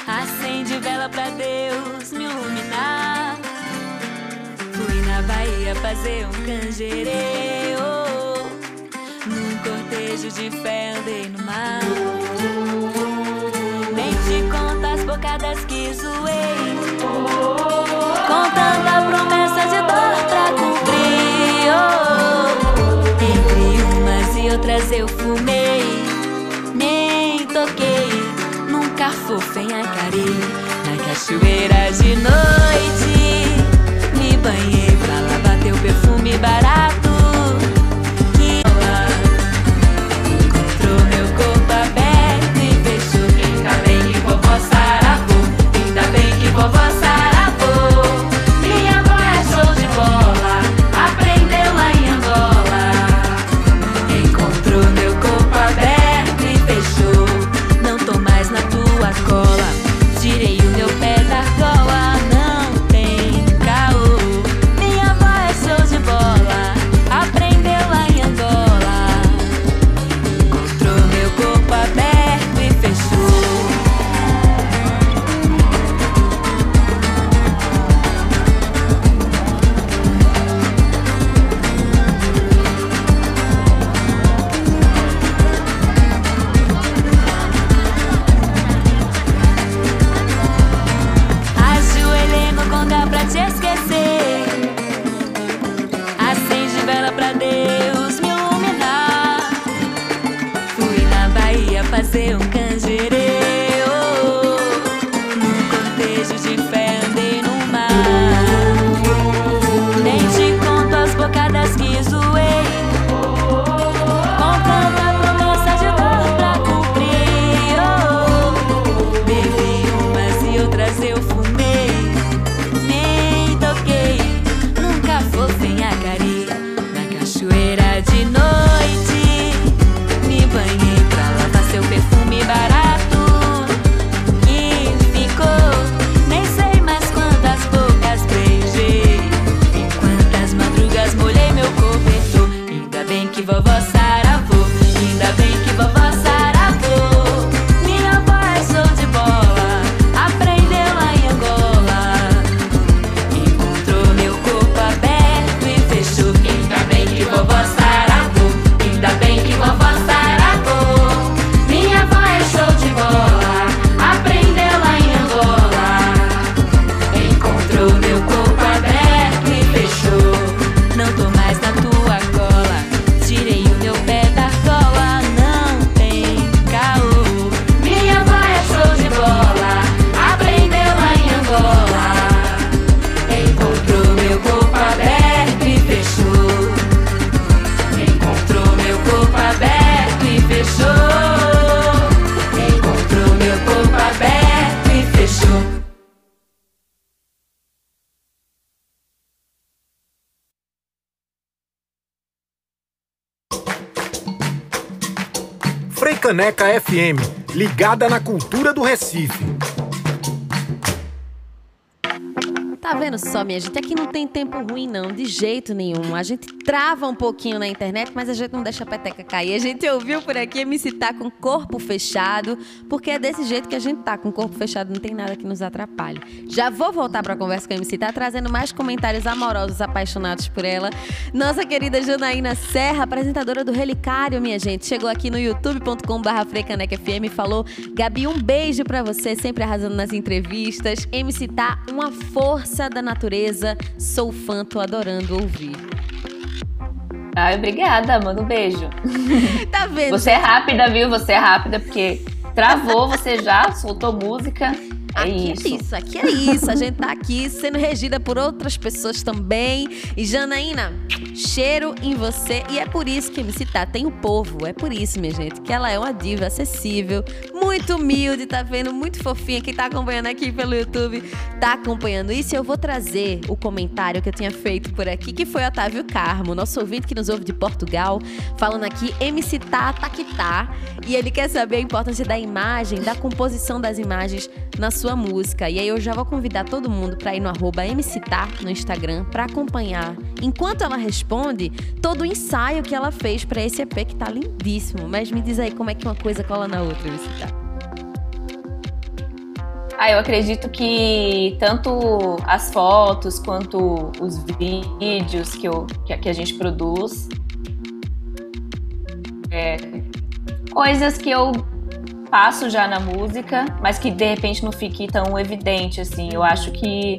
Acende vela pra Deus me iluminar. Fui na Bahia fazer um canjerê. num cortejo de fé andei no mar. Nem te conto as bocadas que zoei. Contando a promessa de dor pra cumprir. Oh, entre umas e outras eu fumei. Toquei, nunca fofei a carei. Na cachoeira de noite, me banhei pra bater o perfume barato. Minha avó é show de bola. Frecaneca FM, ligada na cultura do Recife. Tá vendo só, minha gente? Aqui não tem tempo ruim, não, de jeito nenhum. A gente trava um pouquinho na internet, mas a gente não deixa a peteca cair. A gente ouviu por aqui me citar com corpo fechado, porque é desse jeito que a gente tá, com corpo fechado, não tem nada que nos atrapalhe. Já vou voltar pra conversa com a MC, tá trazendo mais comentários amorosos apaixonados por ela. Nossa querida Janaína Serra, apresentadora do Relicário, minha gente, chegou aqui no youtube.com/barra FM e falou: Gabi, um beijo pra você, sempre arrasando nas entrevistas. MC tá uma força Da Natureza. Sou fã, tô adorando ouvir. Ai, obrigada, manda um beijo. tá vendo? Você é rápida, viu? Você é rápida, porque travou, você já soltou música. É aqui isso. é isso, aqui é isso. A gente tá aqui sendo regida por outras pessoas também. E Janaína, cheiro em você. E é por isso que MC Tá tem o povo. É por isso, minha gente, que ela é uma diva acessível, muito humilde, tá vendo? Muito fofinha. Quem tá acompanhando aqui pelo YouTube tá acompanhando isso. E eu vou trazer o comentário que eu tinha feito por aqui, que foi Otávio Carmo, nosso ouvinte que nos ouve de Portugal, falando aqui MC Tá, tá que tá. E ele quer saber a importância da imagem, da composição das imagens na sua sua música. E aí eu já vou convidar todo mundo para ir no arroba MCTar no Instagram para acompanhar, enquanto ela responde, todo o ensaio que ela fez para esse EP que tá lindíssimo. Mas me diz aí como é que uma coisa cola na outra, MCTar. Ah, eu acredito que tanto as fotos quanto os vídeos que, eu, que, a gente produz, é, coisas que eu passo já na música, mas que de repente não fique tão evidente assim. Eu acho que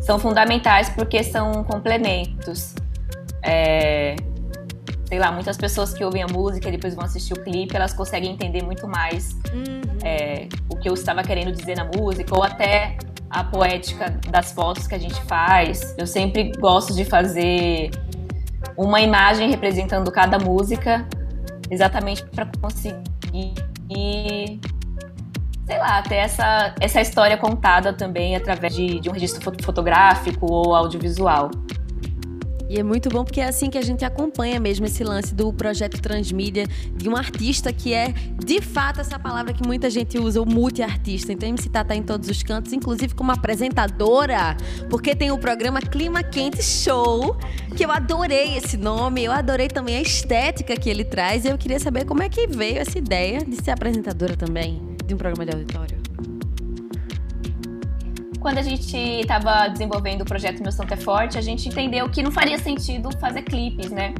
são fundamentais porque são complementos. É, sei lá, muitas pessoas que ouvem a música e depois vão assistir o clipe, elas conseguem entender muito mais uhum. é, o que eu estava querendo dizer na música, ou até a poética das fotos que a gente faz. Eu sempre gosto de fazer uma imagem representando cada música, exatamente para conseguir e sei lá, ter essa, essa história contada também através de, de um registro fotográfico ou audiovisual. E é muito bom porque é assim que a gente acompanha mesmo esse lance do projeto Transmídia, de um artista que é, de fato, essa palavra que muita gente usa, o multiartista. Então, MC Tata tá em todos os cantos, inclusive como apresentadora, porque tem o programa Clima Quente Show, que eu adorei esse nome, eu adorei também a estética que ele traz. E eu queria saber como é que veio essa ideia de ser apresentadora também de um programa de auditório. Quando a gente estava desenvolvendo o projeto Meu Santo é Forte, a gente entendeu que não faria sentido fazer clipes, né?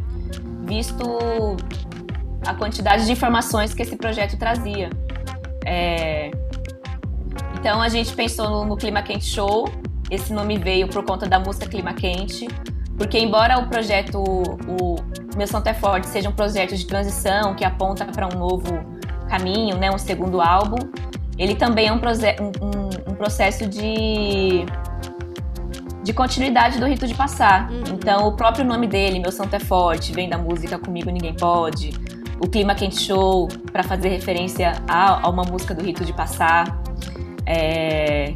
Visto a quantidade de informações que esse projeto trazia. É... Então a gente pensou no, no Clima Quente Show. Esse nome veio por conta da música Clima Quente, porque embora o projeto o Meu Santo é Forte seja um projeto de transição que aponta para um novo caminho, né, um segundo álbum, ele também é um, processo de, de continuidade do rito de passar. Uhum. Então, o próprio nome dele, Meu Santo é Forte, vem da música Comigo Ninguém Pode. O Clima Quente Show, para fazer referência a, a, uma música do rito de passar. É...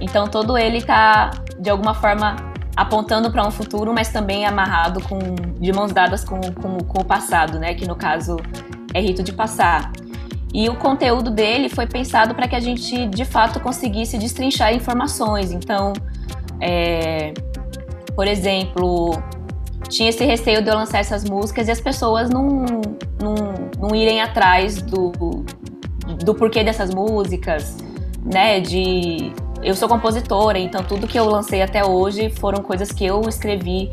Então, todo ele está, de alguma forma, apontando para um futuro, mas também amarrado com, de mãos dadas com, com, com o passado, né? Que no caso é rito de passar. E o conteúdo dele foi pensado para que a gente, de fato, conseguisse destrinchar informações. Então, é, por exemplo, tinha esse receio de eu lançar essas músicas e as pessoas não, não, não irem atrás do, do porquê dessas músicas, né? De eu sou compositora, então tudo que eu lancei até hoje foram coisas que eu escrevi.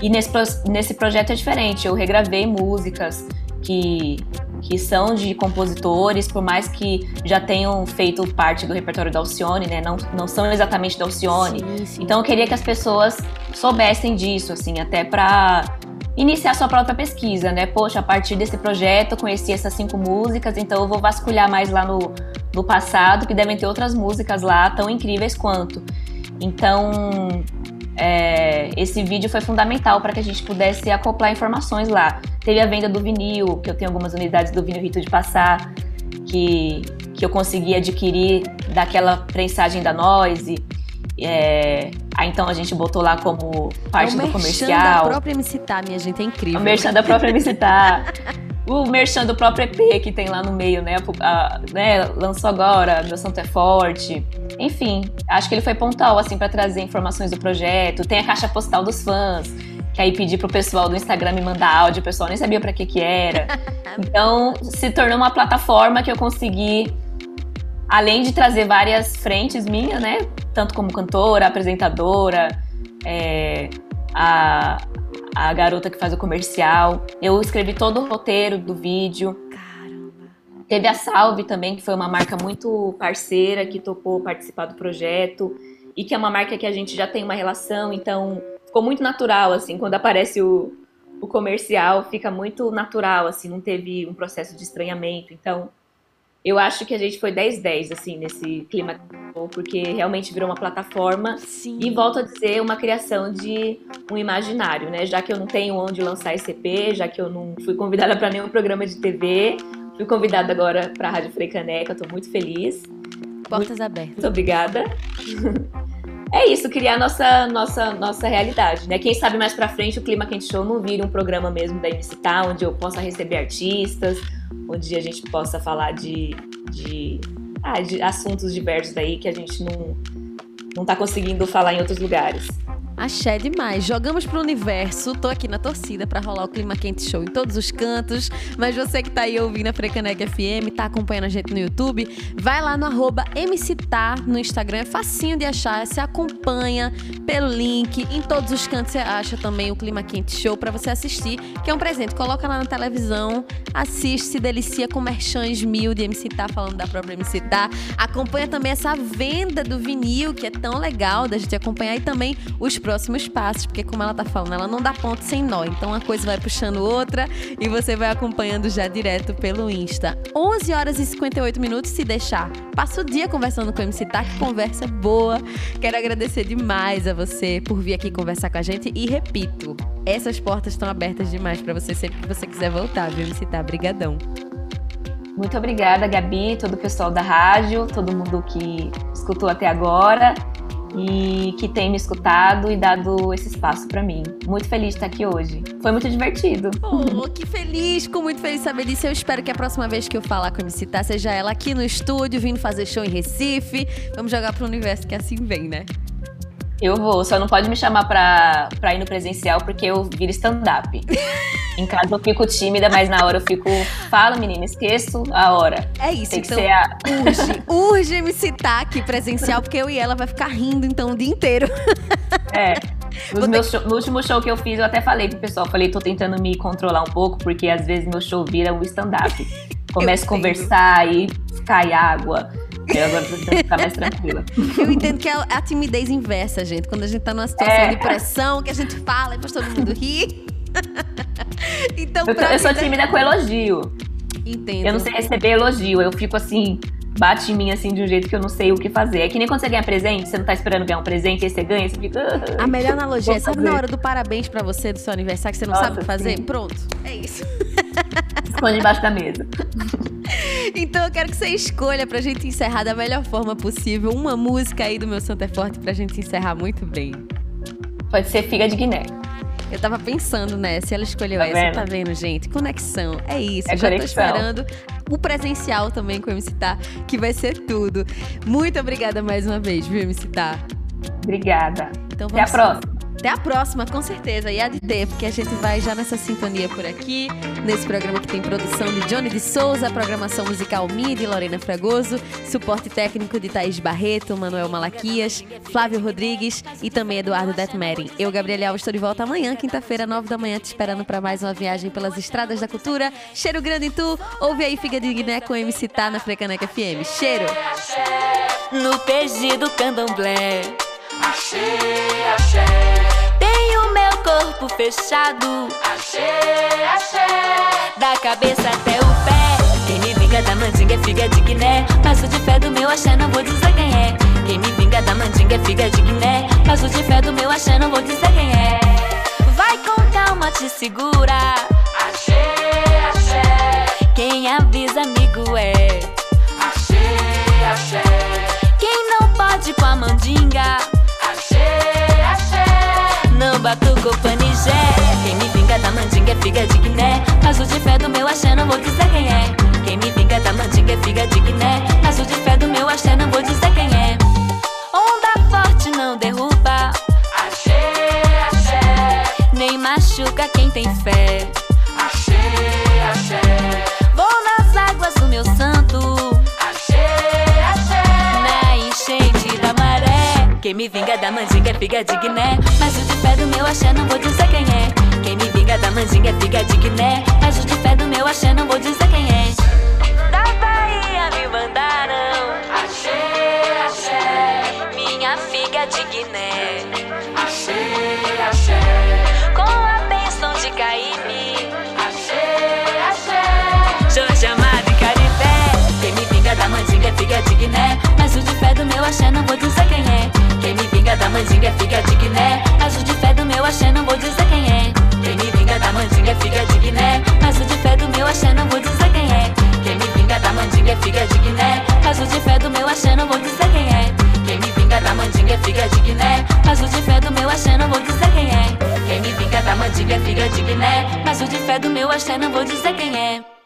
E nesse, nesse projeto é diferente, eu regravei músicas que que são de compositores, por mais que já tenham feito parte do repertório da Alcione, né? Não, não são exatamente da Alcione. Sim, sim. Então eu queria que as pessoas soubessem disso, assim, até para iniciar sua própria pesquisa, né? Poxa, a partir desse projeto eu conheci essas cinco músicas, então eu vou vasculhar mais lá no, no passado, que devem ter outras músicas lá tão incríveis quanto. Então, é, esse vídeo foi fundamental para que a gente pudesse acoplar informações lá. Teve a venda do vinil, que eu tenho algumas unidades do vinil Rito de Passar, que, que eu consegui adquirir daquela prensagem da Noise. É, aí então a gente botou lá como parte é do comercial. da própria MC Tá, minha gente, é incrível. O merchan da própria MC Tá. o merchan do próprio EP que tem lá no meio, né? A, né lançou agora, Meu Santo é Forte. Enfim, acho que ele foi pontual, assim, para trazer informações do projeto. Tem a caixa postal dos fãs, que aí pedi pro pessoal do Instagram me mandar áudio, o pessoal nem sabia para que que era. Então, se tornou uma plataforma que eu consegui além de trazer várias frentes minhas, né? Tanto como cantora, apresentadora, é, a, a garota que faz o comercial. Eu escrevi todo o roteiro do vídeo. Caramba. Teve a Salve também, que foi uma marca muito parceira, que topou participar do projeto. E que é uma marca que a gente já tem uma relação, então ficou muito natural, assim, quando aparece o, o comercial, fica muito natural, assim, não teve um processo de estranhamento. Então, eu acho que a gente foi 10-10, assim, nesse clima, porque realmente virou uma plataforma Sim. e, volto a dizer, uma criação de um imaginário, né? Já que eu não tenho onde lançar esse EP, já que eu não fui convidada para nenhum programa de TV, fui convidada agora para a Rádio Freicaneca, estou muito feliz. Portas muito, abertas. Muito obrigada. é isso, criar nossa, nossa, nossa realidade, né? Quem sabe mais pra frente o Clima Quente Show não vira um programa mesmo da MC onde eu possa receber artistas, onde a gente possa falar de, de, ah, de assuntos diversos aí que a gente não, não tá conseguindo falar em outros lugares. Axé demais. Jogamos pro universo. Tô aqui na torcida para rolar o Clima Quente Show em todos os cantos. Mas você que tá aí ouvindo a Frecanec FM, tá acompanhando a gente no YouTube, vai lá no arroba no Instagram. É facinho de achar. Você acompanha pelo link. Em todos os cantos você acha também o Clima Quente Show para você assistir, que é um presente. Coloca lá na televisão, assiste, se delicia com merchans mil de MC Tá, falando da própria MC Tá. Acompanha também essa venda do vinil, que é tão legal da gente acompanhar. E também os próximos passos, porque como ela tá falando, ela não dá ponto sem nó. Então uma coisa vai puxando outra e você vai acompanhando já direto pelo Insta. 11 horas e 58 minutos se deixar. Passa o dia conversando com o MC Tá, que conversa boa. Quero agradecer demais a você por vir aqui conversar com a gente e repito, essas portas estão abertas demais para você sempre que você quiser voltar, viu, MC Tá? Brigadão. Muito obrigada, Gabi, todo o pessoal da rádio, todo mundo que escutou até agora e que tem me escutado e dado esse espaço para mim. Muito feliz de estar aqui hoje. Foi muito divertido. Oh, que feliz! Fico muito feliz de saber disso. Eu espero que a próxima vez que eu falar com a MC Tá seja ela aqui no estúdio, vindo fazer show em Recife. Vamos jogar pro universo que assim vem, né? Eu vou, só não pode me chamar pra, pra ir no presencial porque eu viro stand-up. em casa eu fico tímida, mas na hora eu fico. Fala, menina, esqueço a hora. É isso, Tem então. Que ser a... Urge, urge me citar aqui presencial, porque eu e ela vai ficar rindo então o dia inteiro. É. Show, no último show que eu fiz, eu até falei pro pessoal, falei, tô tentando me controlar um pouco, porque às vezes meu show vira o stand-up. Começo a conversar e cai água. Agora tô tentando ficar mais tranquila. Eu entendo que é a timidez inversa, gente. Quando a gente tá numa situação é. de pressão, que a gente fala e depois todo mundo ri. então, eu, eu sou tímida com elogio. Entendo. Eu não sei receber elogio. Eu fico assim, bate em mim assim de um jeito que eu não sei o que fazer. É que nem quando você ganha presente, você não tá esperando ganhar um presente, aí você ganha, você fica. A melhor analogia é, sabe na hora do parabéns para você do seu aniversário que você não Nossa, sabe o que fazer? Sim. Pronto, é isso. Esconde embaixo da mesa. Então eu quero que você escolha pra gente encerrar da melhor forma possível uma música aí do meu Santo é Forte pra gente encerrar muito bem. Pode ser Figa de Guiné. Eu tava pensando, né? Se ela escolheu tá essa, vendo? tá vendo, gente? Conexão. É isso. É Já conexão. tô esperando o presencial também com o MC Tá, que vai ser tudo. Muito obrigada mais uma vez, viu, MC Tá? Obrigada. Então Até a próxima. Até a próxima, com certeza. E há de ter, porque a gente vai já nessa sintonia por aqui, nesse programa que tem produção de Johnny de Souza, programação musical minha de Lorena Fragoso, suporte técnico de Thaís Barreto, Manuel Malaquias, Flávio Rodrigues e também Eduardo Detmerin. Eu, Gabriel Alves, estou de volta amanhã, quinta-feira, nove da manhã, te esperando para mais uma viagem pelas estradas da cultura. Cheiro grande em tu, ouve aí Figa de Guiné com MC Tá na Frecaneca FM. Cheiro! No PG do candomblé Achei, achei. Tenho meu corpo fechado. Achei, achei. Da cabeça até o pé. Quem me vinga da mandinga é figa de Guiné. Passo de fé do meu axé, não vou dizer quem é. Quem me vinga da mandinga é figa de Guiné. Passo de fé do meu axé, não vou dizer quem é. Vai com calma, te segura. Achei, achei. Quem avisa, amigo é. Achei, achei. Quem não pode com a mandinga. Batuco, pane Bagé. Quem me vinga da mandinga é figa de Guiné. Mas o de fé do meu axé não vou dizer quem é. Quem me vinga da mandinga é figa de Guiné. Mas o de fé do meu axé não vou dizer quem é. Onda forte não derruba, Axé, axé, nem machuca quem tem fé. axé, me vinga da mandinga é figa de Guiné. Mas o de fé do meu axé não vou dizer quem é. Quem me vinga da mandinga é figa de Guiné. Mas o de fé do meu axé não vou dizer quem é. Da Bahia me mandaram Axé, axé, minha figa de Guiné. axé, axé, Com a bênção de Caíme. axé, axé. Jorge Amado e Caribé. Quem me vinga da mandinga é figa de Guiné. Mas o de fé do meu axé não vou dizer quem é. Da mandinga figa de Guiné. O de fé do meu axé não vou dizer quem é. Quem me vinga da mandinga figa de Guiné. O de fé do meu axé não vou dizer quem é. Quem me vinga da mandinga figa de Guiné. O de fé do meu axé não vou dizer quem é. Quem me vinga da mandinga figa de Guiné. O de fé do meu axé não vou dizer quem é. Quem me vinga da mandinga figa de Guiné. Mas o de fé do meu axé não vou dizer quem é.